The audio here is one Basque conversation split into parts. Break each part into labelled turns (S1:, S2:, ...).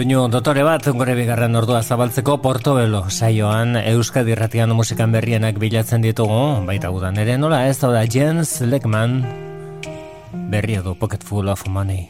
S1: Doinu dotore bat, gure bigarren ordua zabaltzeko Portobelo saioan Euskadi Ratian musikan berrienak bilatzen ditugu, baita gudan ere nola ez da Jens Lekman berria du Pocket Full of Money.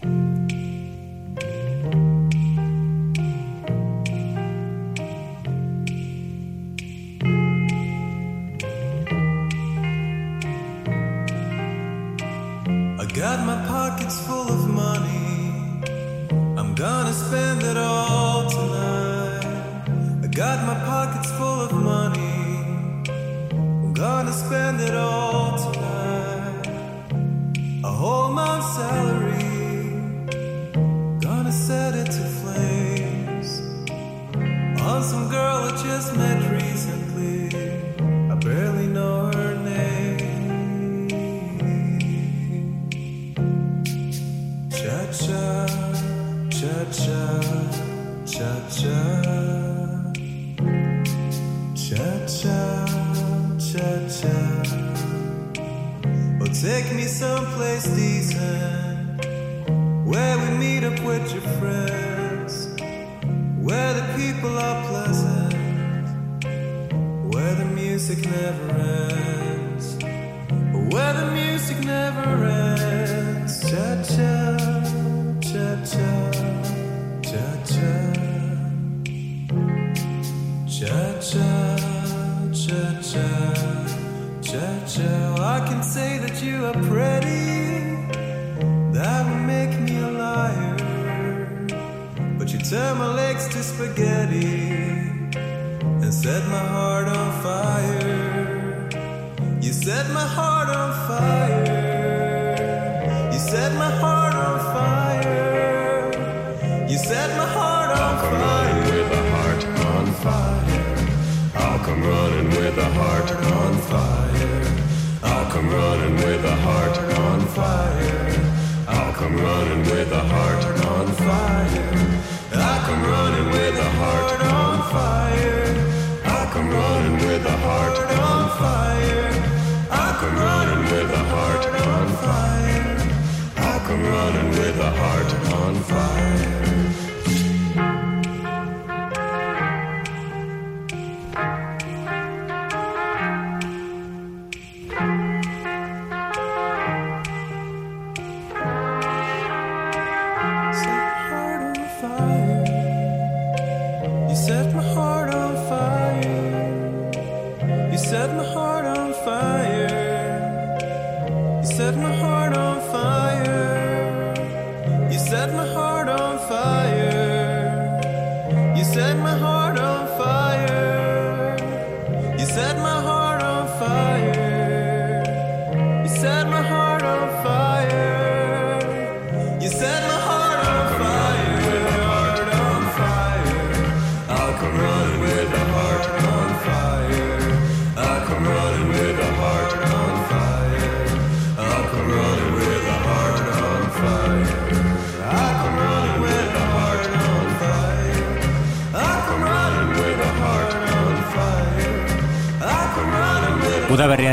S1: Gonna spend it all tonight. I got my pockets full of money. I'm gonna spend it all tonight. A whole month's salary. Gonna set it to flames. On some girl I just met someplace decent Where we meet up with your friends Where the people are pleasant Where the music never ends Where the music never ends. Cha cha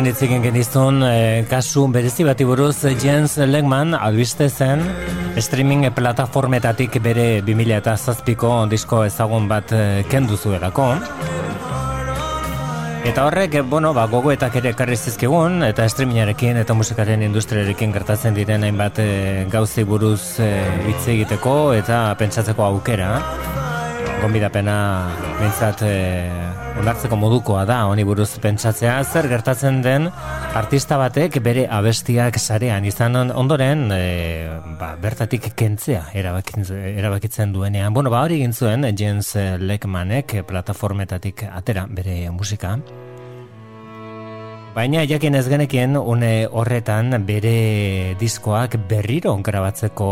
S1: berrian hitz egin genizun e, kasu berezi bati buruz Jens Legman albiste zen streaming plataformetatik bere 2000 eta zazpiko disko ezagun bat e, kendu zuelako. Eta horrek, bueno, ba, gogoetak ere karri zizkigun, eta streamingarekin eta musikaren industriarekin gertatzen diren hainbat e, gauzi buruz e, hitz egiteko eta pentsatzeko aukera. Gonbidapena, bintzat, e, onartzeko modukoa da honi buruz pentsatzea. Zer gertatzen den artista batek bere abestiak sarean? Izan ondoren e, ba, bertatik kentzea erabakitzen duenean. Bueno ba hori egin zuen Jens Lekmanek plataformetatik atera bere musika Baina jakin ez genekien une horretan bere diskoak berriro grabatzeko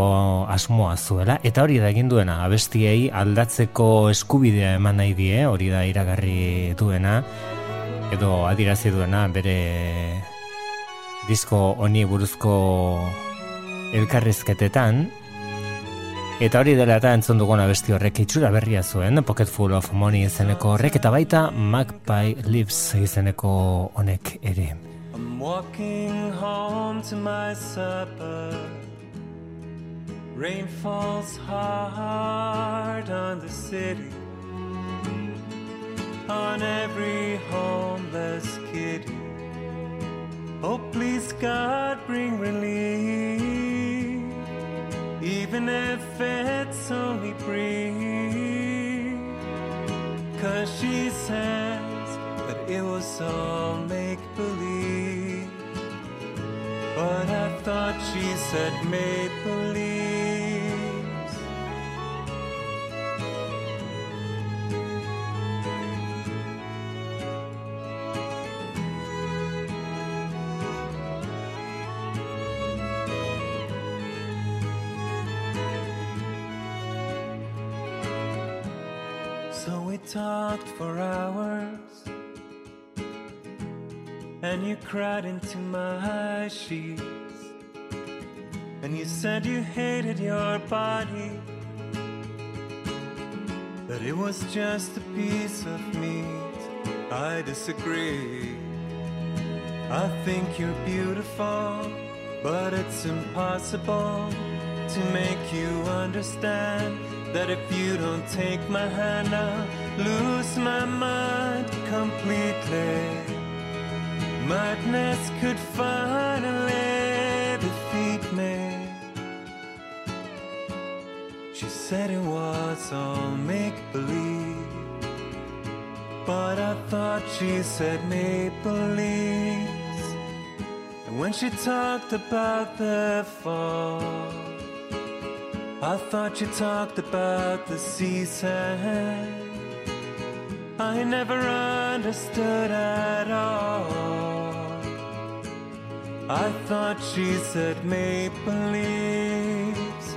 S1: asmoa zuela eta hori da egin duena. Abestiei aldatzeko eskubidea eman nahi die hori da iragarri duena edo adirazi duena bere disko honi buruzko elkarrizketetan Eta hori dela eta entzun duguna besti horrek itxura berria zuen, Pocket Full of Money izeneko horrek, eta baita Magpie Lips izeneko honek ere. I'm walking home to my supper
S2: Rain falls hard on the city, on every homeless kitty. Oh, please, God, bring relief, even if it's only brief. Cause she says that it was all make believe. But I thought she said make leaves. Talked for hours, and you cried into my sheets, and you said you hated your body, that it was just a piece of meat. I disagree. I think you're beautiful, but it's impossible to make you understand that if you don't take my hand, I'll lose my mind completely. Madness could finally defeat me. She said it was all make believe, but I thought she said maple leaves. And when she talked about the fall, I thought you talked about the season. I never understood at all. I thought she said maple leaves.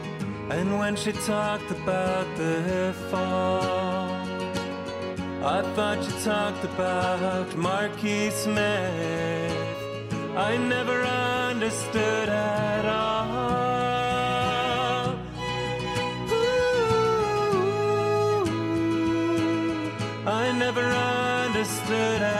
S2: And when she talked about the fall, I thought you talked about Marquis Smith. I never understood at all. that I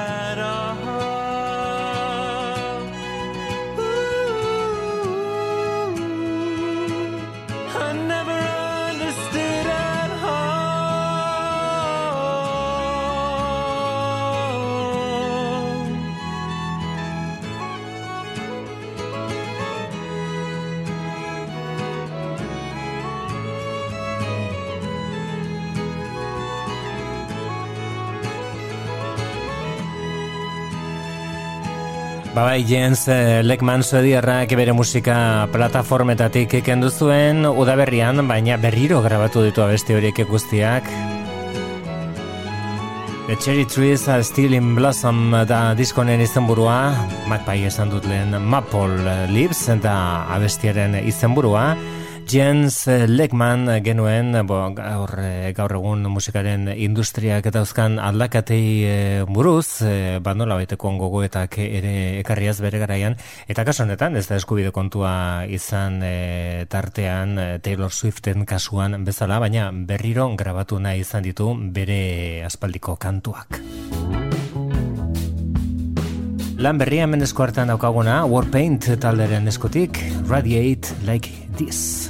S3: Babai Jens eh, Lekman suediarrak bere musika plataformetatik kendu zuen udaberrian, baina berriro grabatu ditu abesti horiek guztiak. The Cherry Trees are Still in Blossom da diskonen izenburua, Magpie esan dut lehen Maple Leaves da abestiaren izenburua. Jens Lekman genuen bo, gaur, eh, gaur egun musikaren industriak dauzkan aldakatei eh, buruz, e, ba baiteko gogoetak ere ekarriaz bere garaian, eta kasu honetan ez da eskubide kontua izan e, tartean Taylor Swiften kasuan bezala, baina berriro grabatu nahi izan ditu bere aspaldiko kantuak. Lan berria hemen esku hartan daukaguna, Warpaint talderen eskutik, Radiate Like This.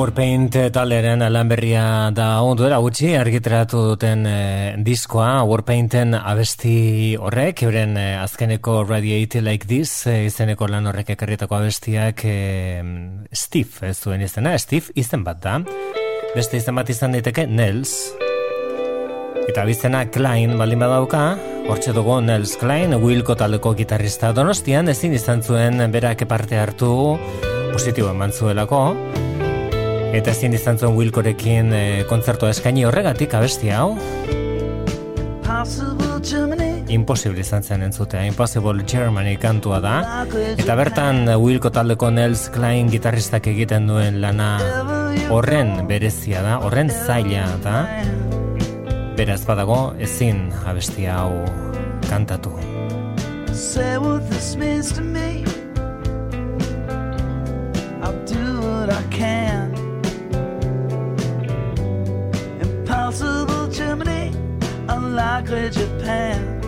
S3: Warpaint taleren lan berria da onduela gutxi argitaratu duten eh, diskoa Warpainten abesti horrek euren eh, azkeneko Radiate Like This eh, izeneko lan horrek ekarrietako abestiak eh, Steve ez duen izena Steve izen bat da. Beste izen bat izan daiteke Nels. Eta bizena Klein baldin badauka hortxe dugu Nels Klein Wilco taldeko gitarrista donostian ezin izan zuen berak parte hartu positibo eman zuelako Eta ezin izan zuen Wilcorekin e, kontzertua eskaini horregatik abesti hau.
S4: Possible Germany.
S3: Imposible izan zen entzutea, Impossible Germany kantua da. Eta bertan Wilco taldeko Nels Klein gitarristak egiten duen lana horren berezia da, horren zaila da. Beraz badago ezin abesti hau kantatu.
S4: Say what this means to me. I'll do what I can. Impossible Germany, unlikely Japan.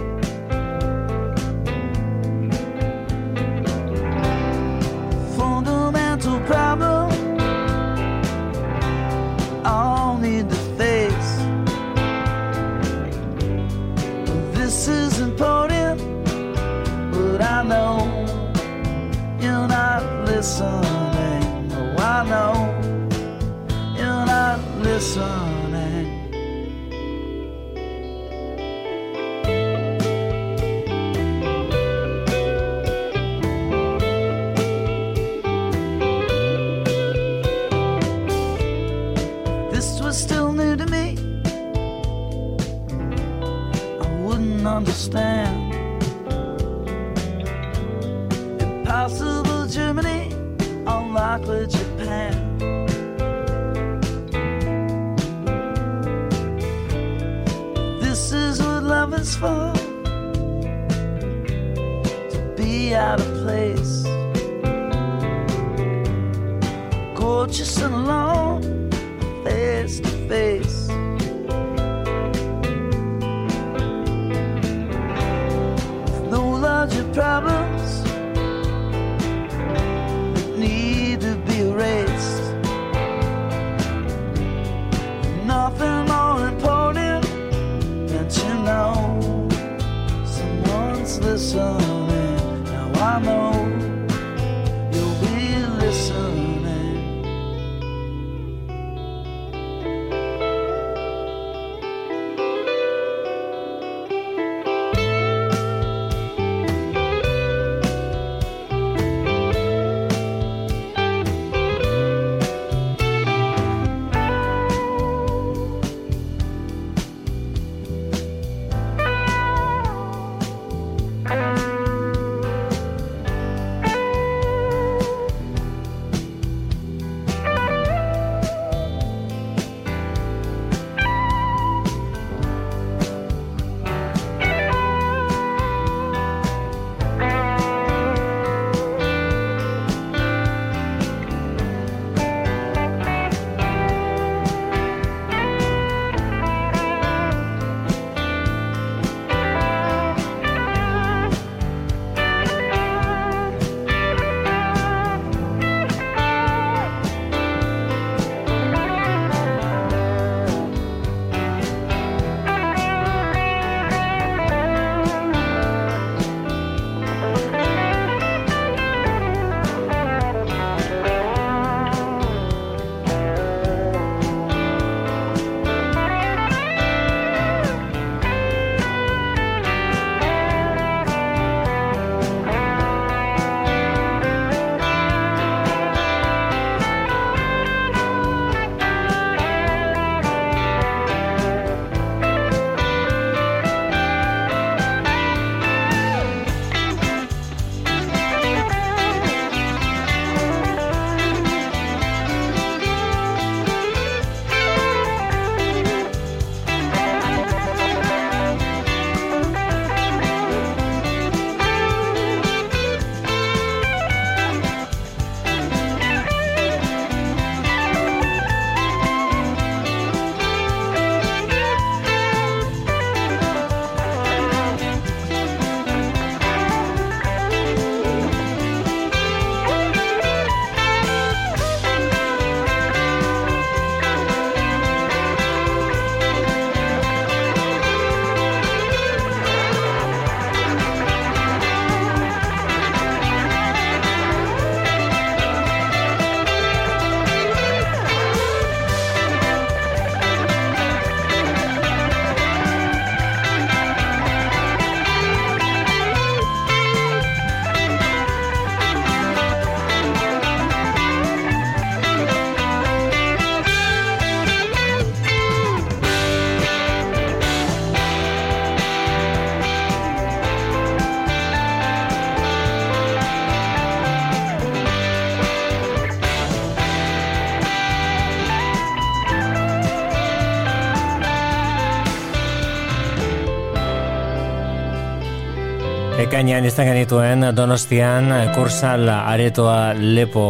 S3: Ekainean izan genituen Donostian kursal aretoa lepo.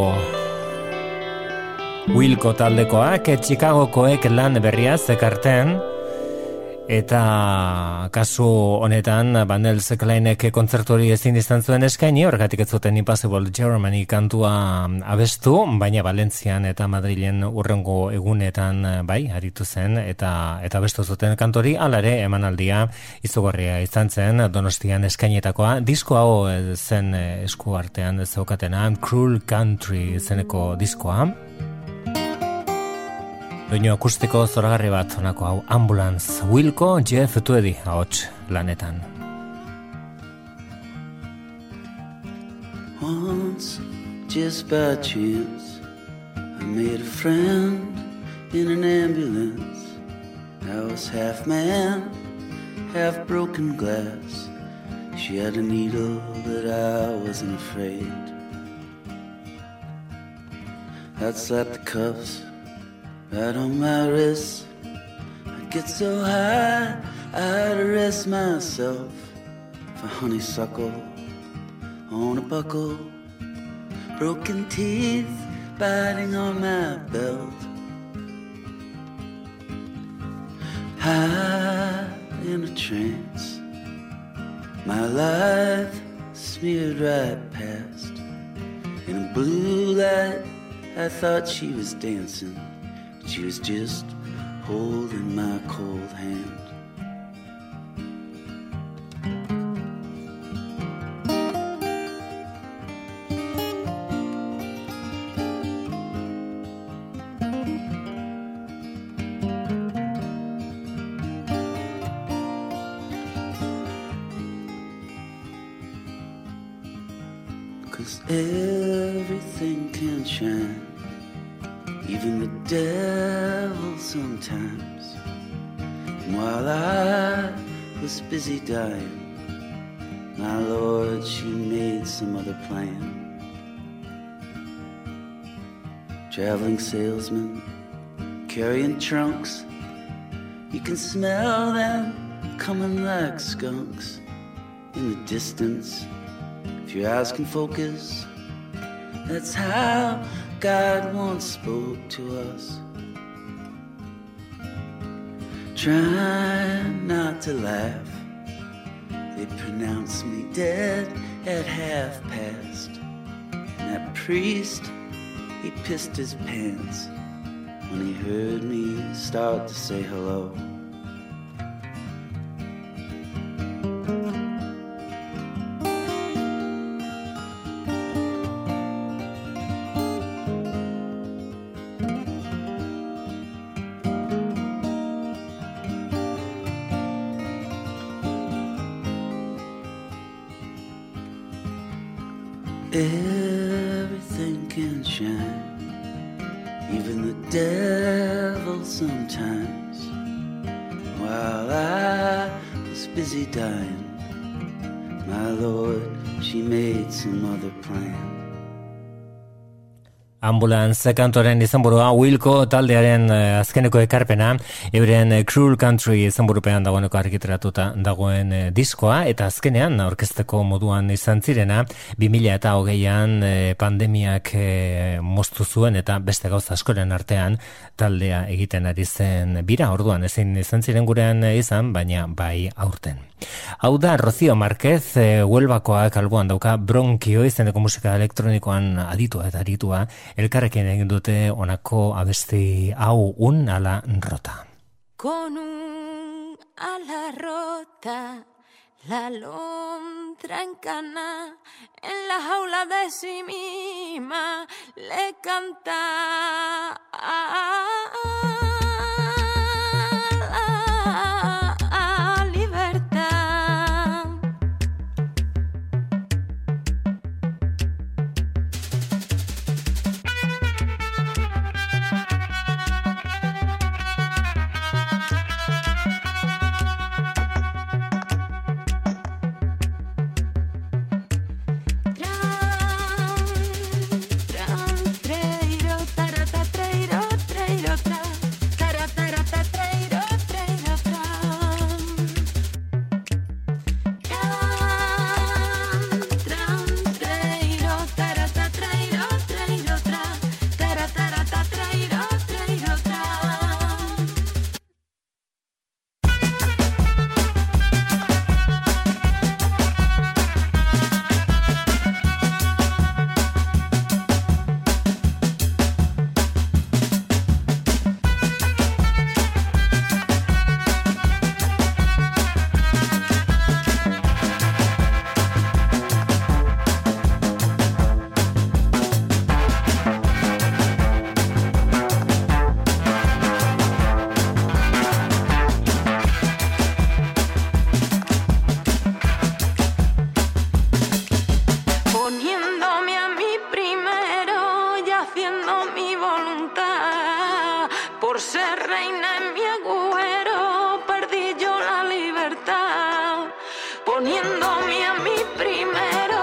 S3: Wilko taldekoak Chicagokoek lan berria zekarten eta kasu honetan Bandel Zeklainek kontzertu ezin izan zuen eskaini, horregatik ez zuten Impossible Germany kantua abestu, baina Valentzian eta Madrilen urrengo egunetan bai, aritu zen, eta eta abestu zuten kantori, alare emanaldia izugarria izan zen, donostian eskainetakoa, disko hau zen esku artean zeukatena, Cruel Country zeneko diskoa, Doino akustiko zoragarri bat honako hau Ambulance Wilco Jeff Tuedi ahots lanetan.
S5: Once, just by chance, I made a friend in an ambulance. I was half man, half broken glass. She had a needle, but I wasn't afraid. I'd slap the cuffs right on my wrist. I'd get so high, I'd arrest myself for honeysuckle on a buckle, broken teeth biting on my belt. High in a trance, my life smeared right past. In a blue light, I thought she was dancing. She was just holding my cold hand. Dying, my Lord, she made some other plan. Traveling salesman, carrying trunks, you can smell them coming like skunks in the distance. If your eyes can focus, that's how God once spoke to us. Try not to laugh. They pronounced me dead at half past. And that priest, he pissed his pants when he heard me start to say hello.
S3: Ambulance kantoren izenburua Wilco taldearen eh, azkeneko ekarpena euren eh, Cruel Country izenburupean dagoeneko argitaratuta dagoen eh, diskoa eta azkenean orkesteko moduan izan zirena 2000 eta hogeian pandemiak eh, moztu zuen eta beste gauza askoren artean taldea egiten ari zen bira orduan ezin izan ziren gurean izan baina bai aurten. Hau da Rocío Márquez, e, Huelbakoak alboan dauka bronkio izeneko musika elektronikoan aditua eta aritua, elkarrekin egin dute honako abesti hau un ala rota.
S6: Con un ala rota, la lontra en cana, en la jaula de sí misma le canta
S7: poniéndome a mí primero.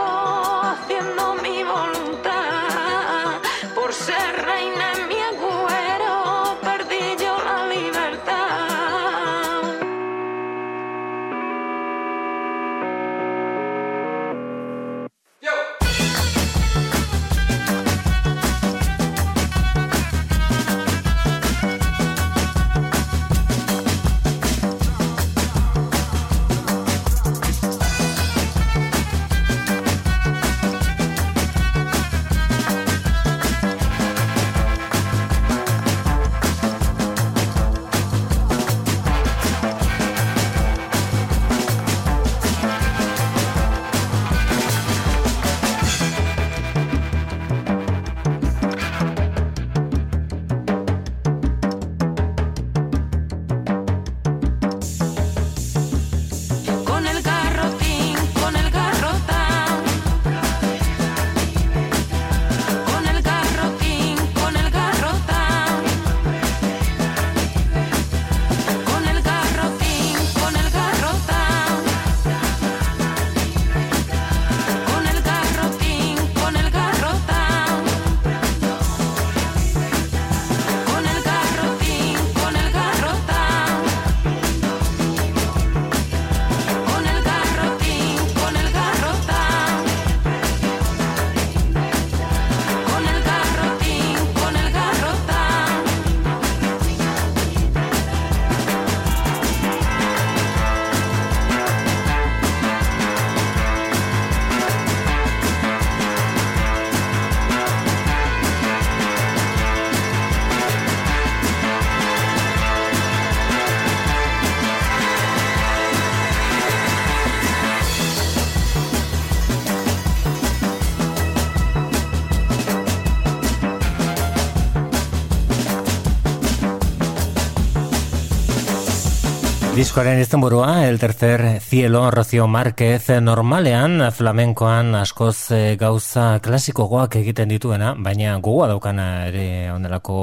S3: Diskoaren izenburua, El Tercer Cielo, Rocio Márquez, normalean flamenkoan askoz eh, gauza klasikogoak egiten dituena, baina gogoa daukana ere onelako,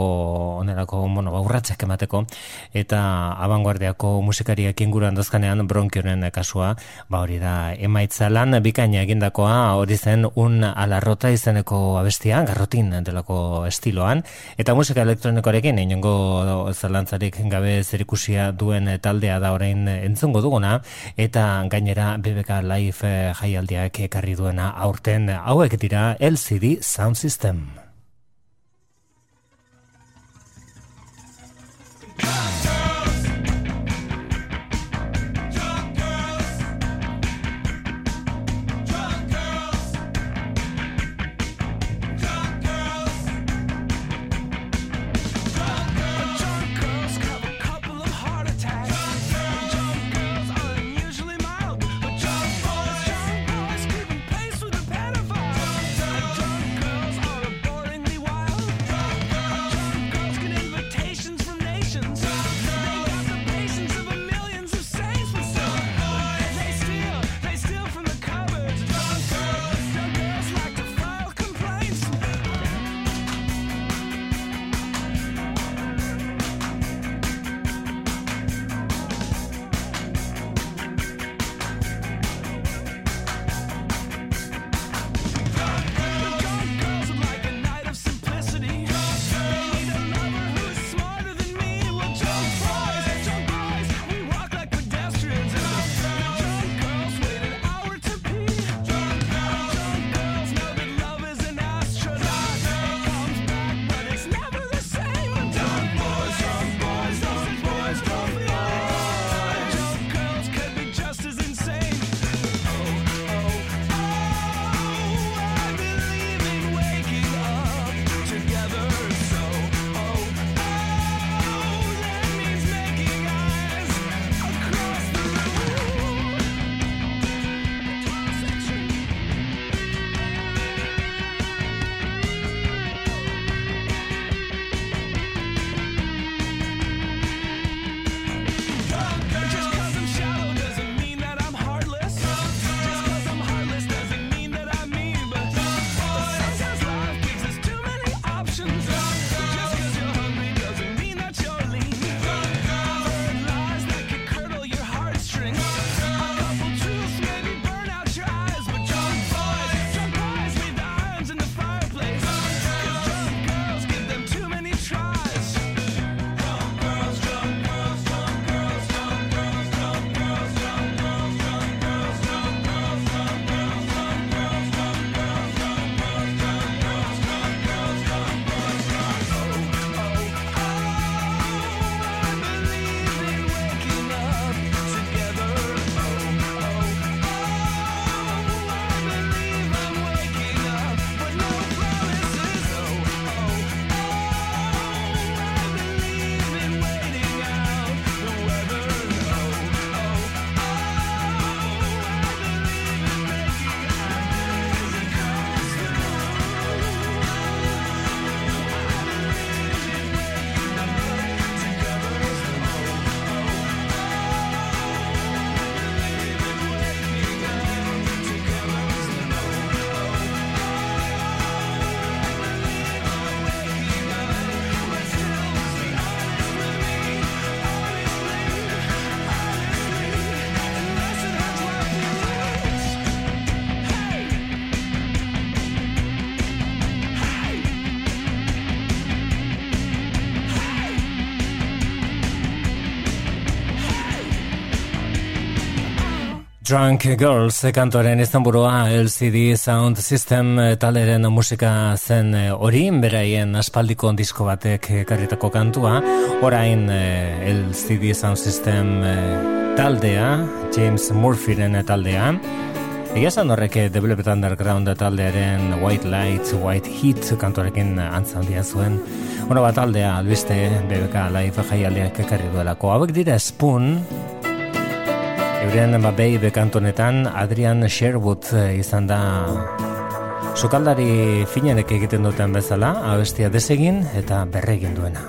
S3: onelako bueno, ba, urratsak emateko, eta abanguardiako musikariak inguruan dozkanean bronkionen kasua, ba hori da emaitza lan bikaina egindakoa, hori zen un alarrota izeneko abestia, garrotin delako estiloan, eta musika elektronikoarekin, inongo zalantzarik gabe zerikusia duen taldea da orain entzungo duguna, eta gainera BBK Live eh, jaialdiak ekarri duena aurten hauek dira LCD Sound System.
S2: Drunk Drunk Girls
S3: kantoren izenburua LCD Sound System eh, taleren musika zen eh, hori, beraien aspaldiko disko batek ekarritako kantua, orain eh, LCD Sound System taldea, James Murphyren taldea, Egia esan horrek The Velvet Underground taldearen White Lights, White Heat kantorekin antza handia zuen. Bueno, bat taldea, albiste, BBK Live jaialdiak ekarri duelako. Hauek dira Spoon, Euren ba behi kantonetan Adrian Sherwood eh, izan da sukaldari finenek egiten duten bezala, abestia desegin eta berregin duena.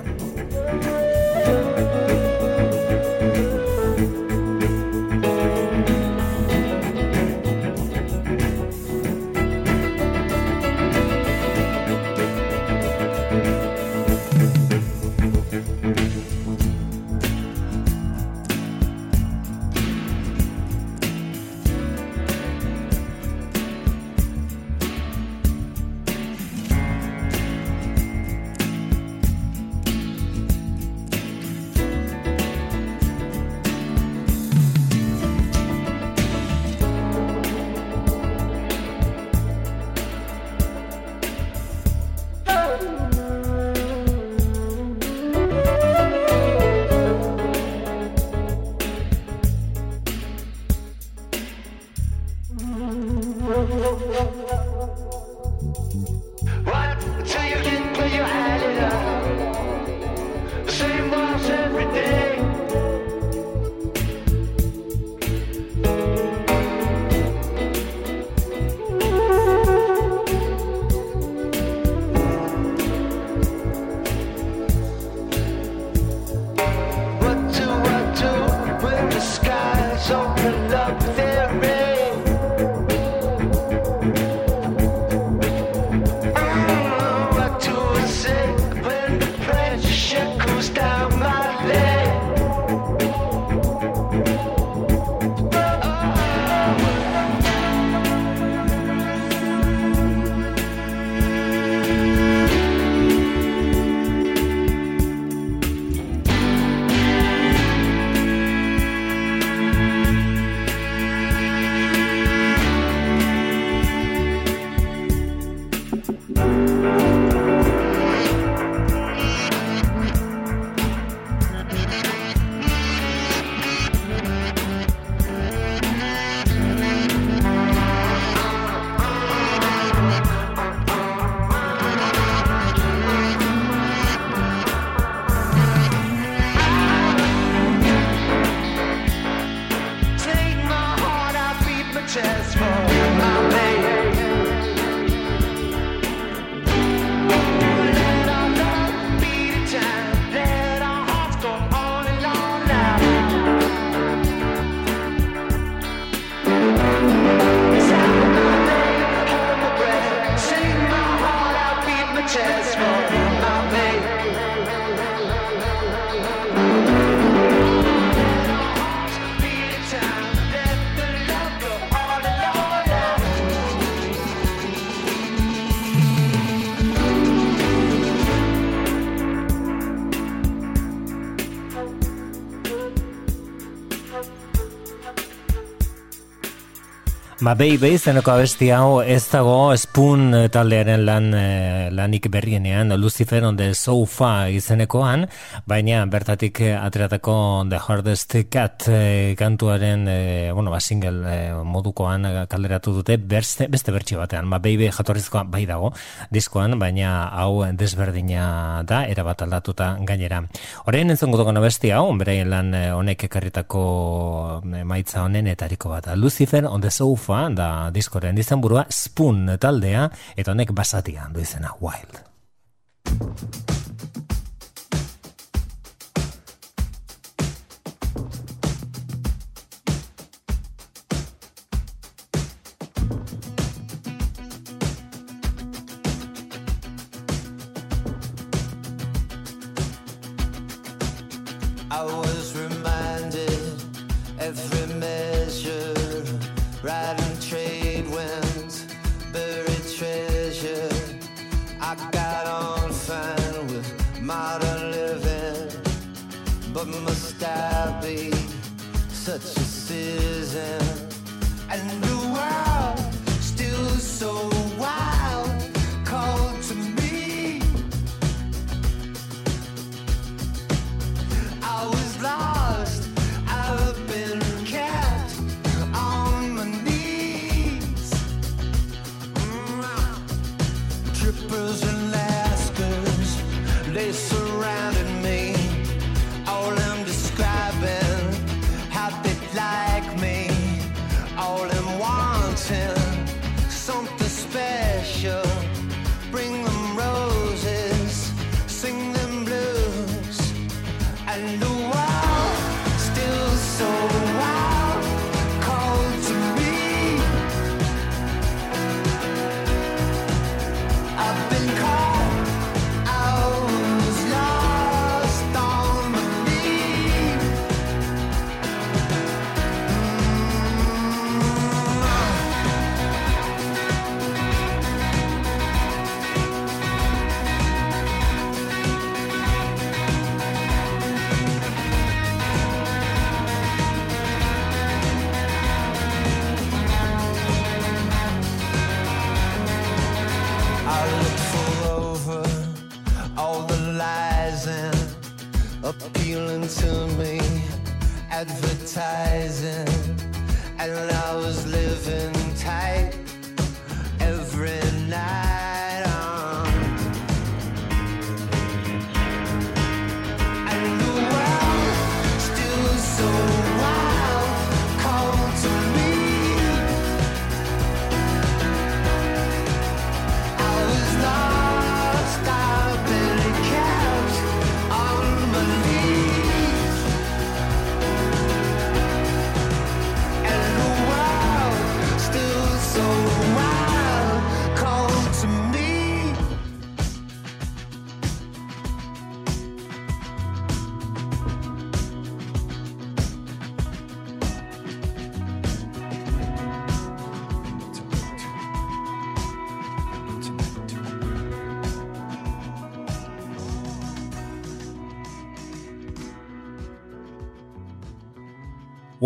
S3: Ma baby izeneko abesti hau ez dago Spoon eh, taldearen lan eh, lanik berrienean Lucifer on the Sofa izenekoan, baina bertatik eh, ateratako The Hardest Cat eh, kantuaren eh, bueno, ba, single eh, modukoan kalderatu dute beste, beste bertsi batean. Ma baby jatorrizkoa bai dago diskoan, baina hau desberdina da, erabat aldatuta gainera. Orain entzongo dugun abesti hau, beraien lan honek ekarritako emaitza honen etariko bat. Lucifer on the Sofa da diskoren izenburua Spoon taldea eta honek basatia du izena Wild.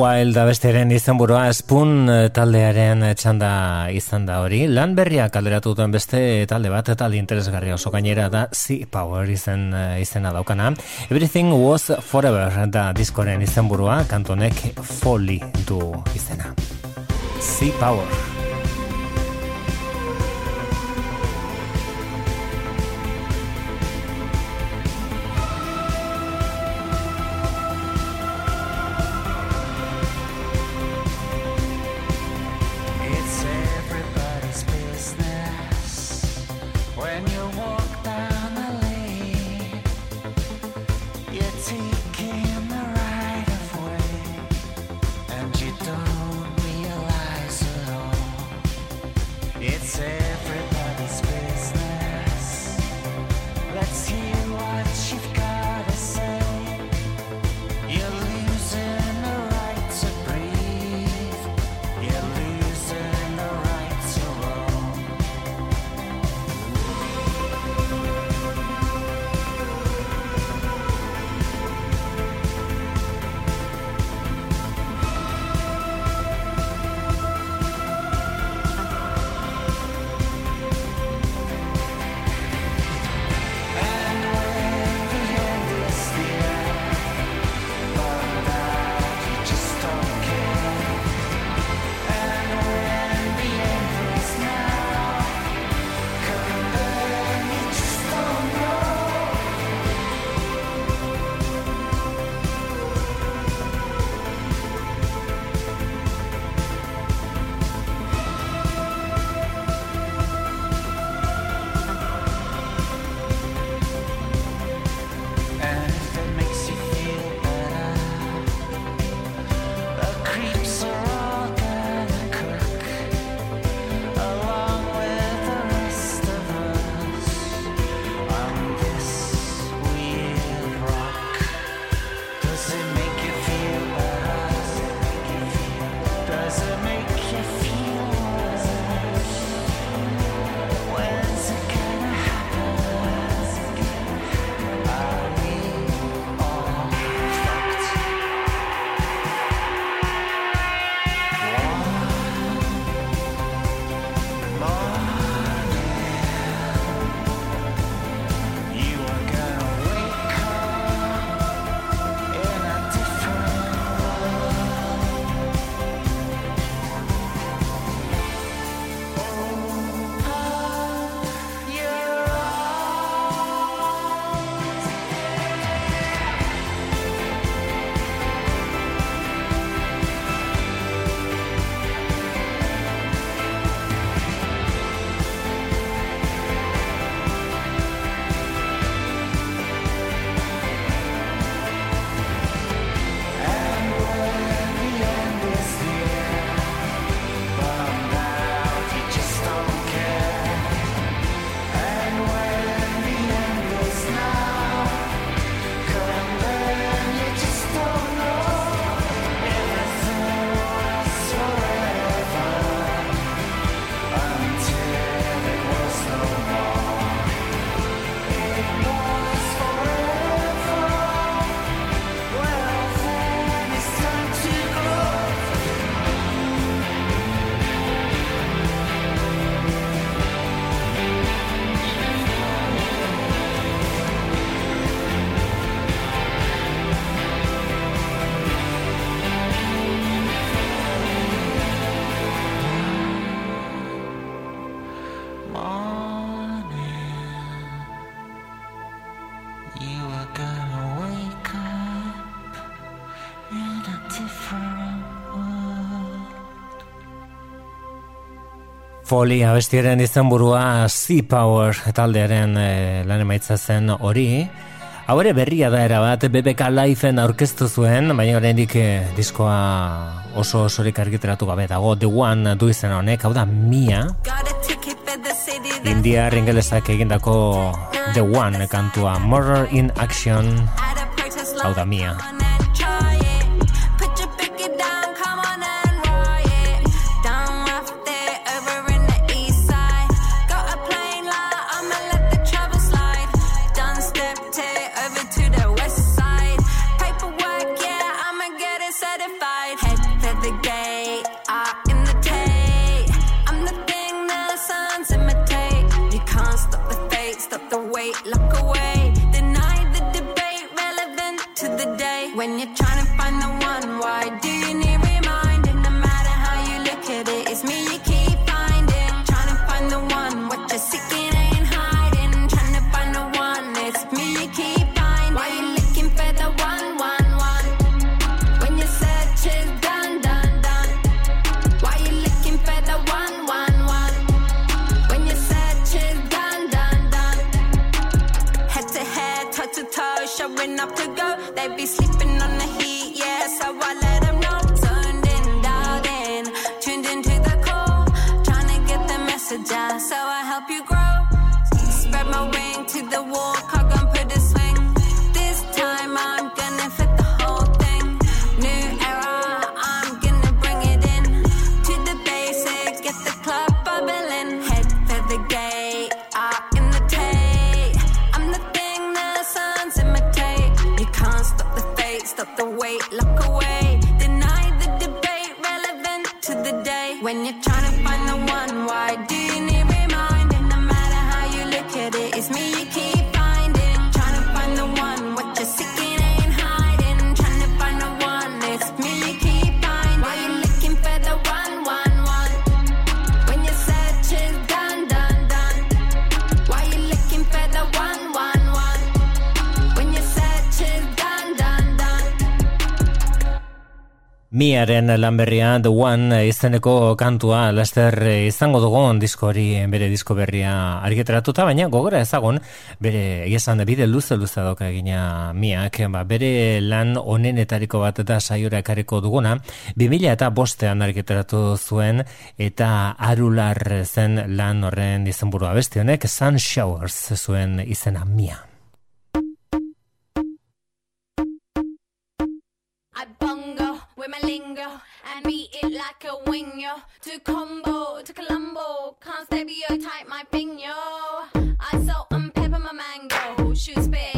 S8: Wild abesteren izan burua espun eh, taldearen eh, txanda izan da hori. Lan berria kalderatu duen beste talde bat, talde interesgarria oso gainera da Sea Power izen, eh, izena daukana. Everything was forever da diskoren izan kantonek Folly du izena. Sea Power. Poli abestiaren izan burua Sea Power taldearen e, lan emaitza zen hori. Hau ere berria da erabat, BBK Lifeen aurkeztu zuen, baina oraindik e, diskoa oso osorik argiteratu gabe dago, The One du izan honek, hau da Mia. India ringelezak egindako The One kantua, Murder in Action, hau da Mia.
S3: Miaren lanberria The One izeneko kantua laster izango dugun disko hori bere disko berria argitaratuta, baina gogora ezagun bere esan da bide luze luze doka egina Miak, ba, bere lan onenetariko bat eta saiora ekarriko duguna, 2000 eta bostean argitaratu zuen eta arular zen lan horren izenburua beste honek Sun Showers zuen izena Mia.
S6: with my lingo and beat it like a wing, yo. To combo, to Colombo, can't stereotype my thing, yo. I salt and pepper my mango, shoot spit.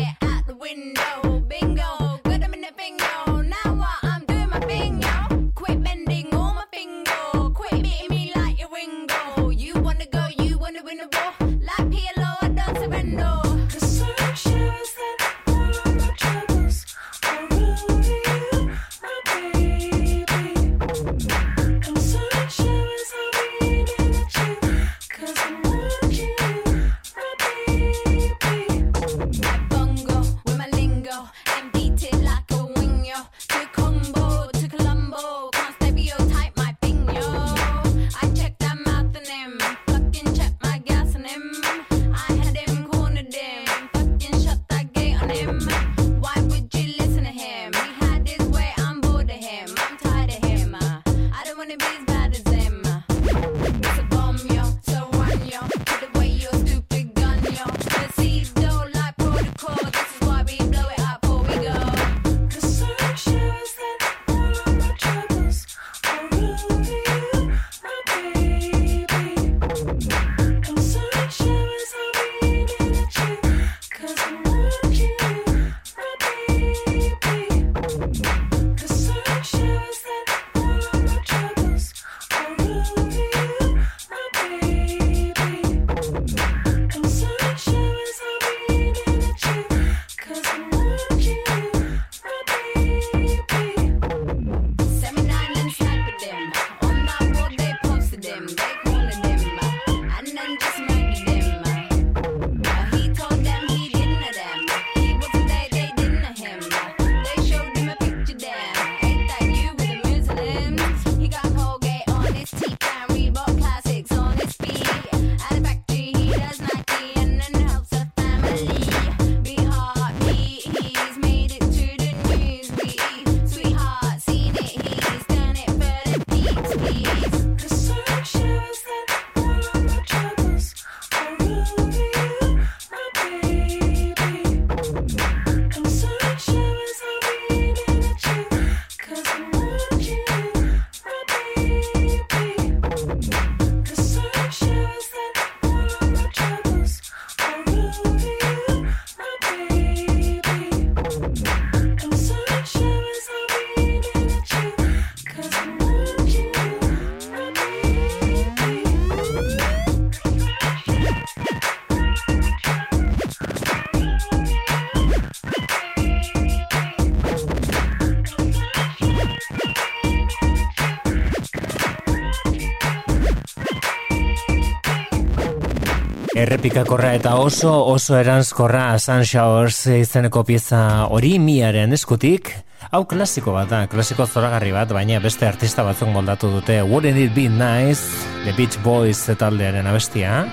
S3: errepikakorra eta oso oso erantzkorra San Showers izeneko pieza hori miaren eskutik. Hau klasiko bat da, klasiko zoragarri bat baina beste artista batzuk moldatu dute. Wouldn't it be nice? The Beach Boys taldearen abestia.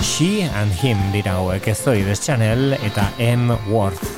S3: She and Him dira hauek ez Channel eta M. Worth.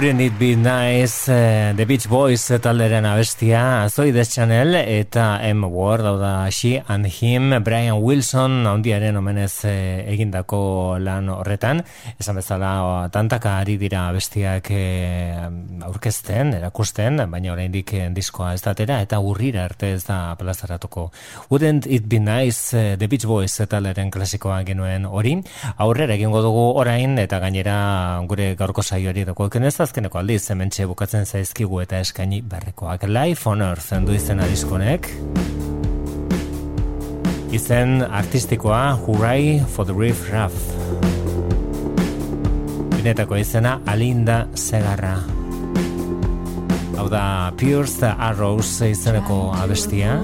S9: Wouldn't it be nice
S3: eh, The Beach Boys talderen abestia Zoides Channel eta M. Ward hau da She and Him Brian Wilson handiaren omenez eh, egindako lan horretan. Esan bezala tantaka ari dira abestiak eh, aurkezten, erakusten baina oraindik eh, diskoa ez datera eta urrira arte ez da plazaratuko. Wouldn't it be nice eh, The Beach Boys talderen klasikoa genuen hori. Aurrera egingo dugu orain eta gainera gure gaurko saioari dago ez azkeneko aldiz hementxe bukatzen zaizkigu eta eskaini berrekoak Life on Earth du izena diskonek izen artistikoa Hooray for the Reef Raff. Binetako izena Alinda Segarra Hau da Pierce Arrows izeneko abestia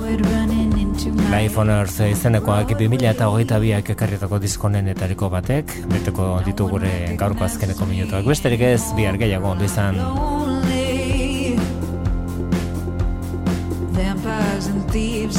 S3: Life on Earth izenekoak 2000 eta hogeita biak ekarritako diskonenetariko batek, beteko ditu gure gaurko azkeneko minutuak. Besterik ez, bihar gehiago ondo izan.
S10: Vampires and thieves,